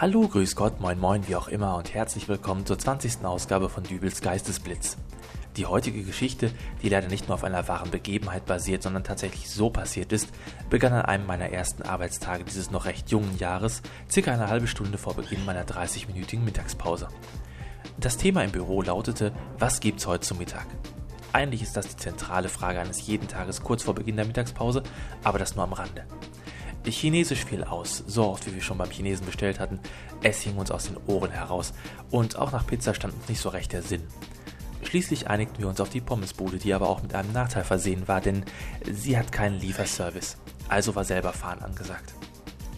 Hallo, grüß Gott, moin moin, wie auch immer und herzlich willkommen zur 20. Ausgabe von Dübels Geistesblitz. Die heutige Geschichte, die leider nicht nur auf einer wahren Begebenheit basiert, sondern tatsächlich so passiert ist, begann an einem meiner ersten Arbeitstage dieses noch recht jungen Jahres, circa eine halbe Stunde vor Beginn meiner 30-minütigen Mittagspause. Das Thema im Büro lautete, was gibt's heute zum Mittag? Eigentlich ist das die zentrale Frage eines jeden Tages kurz vor Beginn der Mittagspause, aber das nur am Rande. Chinesisch fiel aus, so oft wie wir schon beim Chinesen bestellt hatten. Es hing uns aus den Ohren heraus und auch nach Pizza stand uns nicht so recht der Sinn. Schließlich einigten wir uns auf die Pommesbude, die aber auch mit einem Nachteil versehen war, denn sie hat keinen Lieferservice. Also war selber fahren angesagt.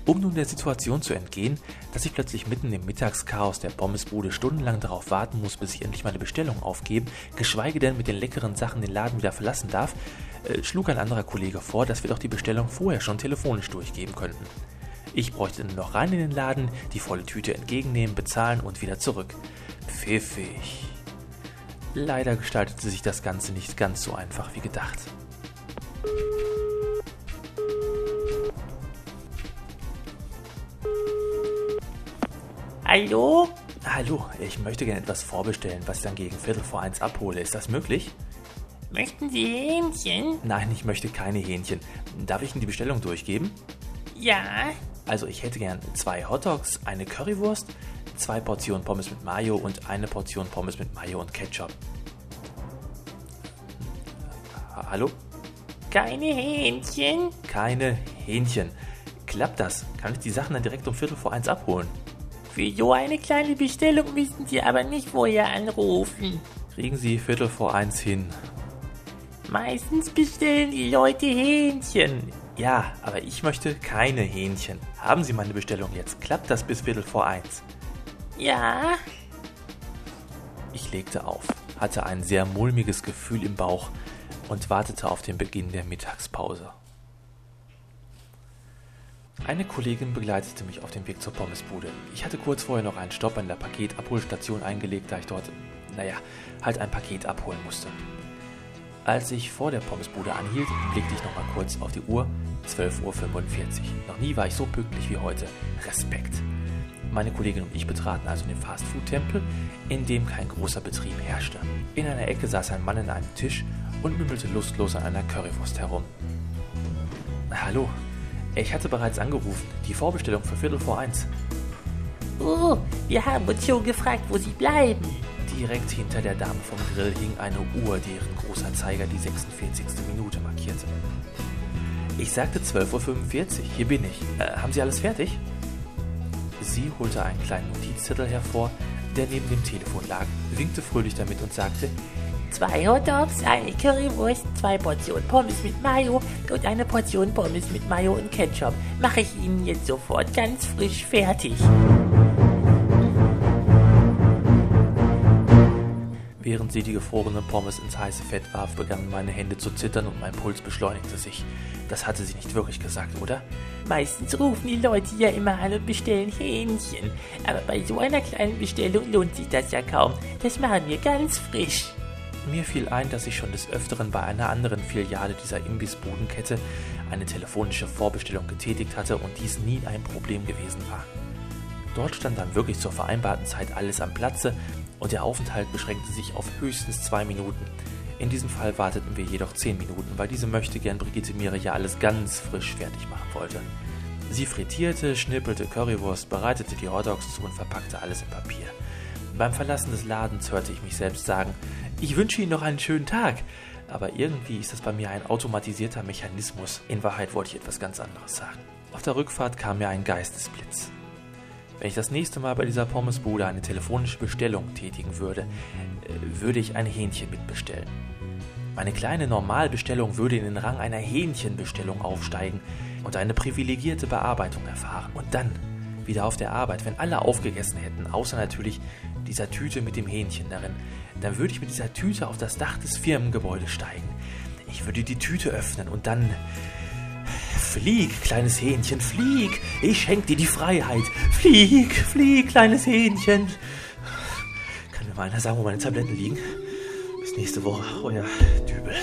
Um nun der Situation zu entgehen, dass ich plötzlich mitten im Mittagschaos der Pommesbude stundenlang darauf warten muss, bis ich endlich meine Bestellung aufgebe, geschweige denn mit den leckeren Sachen den Laden wieder verlassen darf, äh, schlug ein anderer Kollege vor, dass wir doch die Bestellung vorher schon telefonisch durchgeben könnten. Ich bräuchte nur noch rein in den Laden, die volle Tüte entgegennehmen, bezahlen und wieder zurück. Pfiffig. Leider gestaltete sich das Ganze nicht ganz so einfach wie gedacht. Hallo? Hallo, ich möchte gerne etwas vorbestellen, was ich dann gegen Viertel vor eins abhole. Ist das möglich? Möchten Sie Hähnchen? Nein, ich möchte keine Hähnchen. Darf ich Ihnen die Bestellung durchgeben? Ja. Also ich hätte gern zwei Hotdogs, eine Currywurst, zwei Portionen Pommes mit Mayo und eine Portion Pommes mit Mayo und Ketchup. Hallo? Keine Hähnchen? Keine Hähnchen. Klappt das? Kann ich die Sachen dann direkt um Viertel vor eins abholen? Für so eine kleine Bestellung müssen Sie aber nicht vorher anrufen. Kriegen Sie Viertel vor eins hin. Meistens bestellen die Leute Hähnchen. Ja, aber ich möchte keine Hähnchen. Haben Sie meine Bestellung jetzt? Klappt das bis Viertel vor eins? Ja. Ich legte auf, hatte ein sehr mulmiges Gefühl im Bauch und wartete auf den Beginn der Mittagspause. Eine Kollegin begleitete mich auf dem Weg zur Pommesbude. Ich hatte kurz vorher noch einen Stopp an der Paketabholstation eingelegt, da ich dort, naja, halt ein Paket abholen musste. Als ich vor der Pommesbude anhielt, blickte ich nochmal kurz auf die Uhr. 12.45 Uhr. Noch nie war ich so pünktlich wie heute. Respekt. Meine Kollegin und ich betraten also den Fastfood-Tempel, in dem kein großer Betrieb herrschte. In einer Ecke saß ein Mann an einem Tisch und mümmelte lustlos an einer Currywurst herum. Hallo, ich hatte bereits angerufen. Die Vorbestellung für Viertel vor eins. Oh, wir haben uns schon gefragt, wo Sie bleiben. Direkt hinter der Dame vom Grill hing eine Uhr, deren großer Zeiger die 46. Minute markierte. Ich sagte 12.45 Uhr, hier bin ich. Äh, haben Sie alles fertig? Sie holte einen kleinen Notizzettel hervor, der neben dem Telefon lag, winkte fröhlich damit und sagte, Zwei Hotdogs, eine Currywurst, zwei Portionen Pommes mit Mayo und eine Portion Pommes mit Mayo und Ketchup. Mache ich Ihnen jetzt sofort ganz frisch fertig. Während sie die gefrorenen Pommes ins heiße Fett warf, begannen meine Hände zu zittern und mein Puls beschleunigte sich. Das hatte sie nicht wirklich gesagt, oder? Meistens rufen die Leute ja immer an und bestellen Hähnchen. Aber bei so einer kleinen Bestellung lohnt sich das ja kaum. Das machen wir ganz frisch. Mir fiel ein, dass ich schon des Öfteren bei einer anderen Filiale dieser Imbissbudenkette eine telefonische Vorbestellung getätigt hatte und dies nie ein Problem gewesen war. Dort stand dann wirklich zur vereinbarten Zeit alles am Platze und der Aufenthalt beschränkte sich auf höchstens zwei Minuten. In diesem Fall warteten wir jedoch zehn Minuten, weil diese möchte gern Brigitte Mire ja alles ganz frisch fertig machen wollte. Sie frittierte, schnippelte Currywurst, bereitete die Hotdogs zu und verpackte alles in Papier. Beim Verlassen des Ladens hörte ich mich selbst sagen, ich wünsche Ihnen noch einen schönen Tag. Aber irgendwie ist das bei mir ein automatisierter Mechanismus. In Wahrheit wollte ich etwas ganz anderes sagen. Auf der Rückfahrt kam mir ein Geistesblitz. Wenn ich das nächste Mal bei dieser Pommesbude eine telefonische Bestellung tätigen würde, äh, würde ich ein Hähnchen mitbestellen. Meine kleine Normalbestellung würde in den Rang einer Hähnchenbestellung aufsteigen und eine privilegierte Bearbeitung erfahren. Und dann, wieder auf der Arbeit, wenn alle aufgegessen hätten, außer natürlich dieser Tüte mit dem Hähnchen darin, dann würde ich mit dieser Tüte auf das Dach des Firmengebäudes steigen. Ich würde die Tüte öffnen und dann... Flieg, kleines Hähnchen, flieg! Ich schenke dir die Freiheit. Flieg, flieg, kleines Hähnchen. Kann mir mal einer sagen, wo meine Tabletten liegen? Bis nächste Woche, euer Dübel.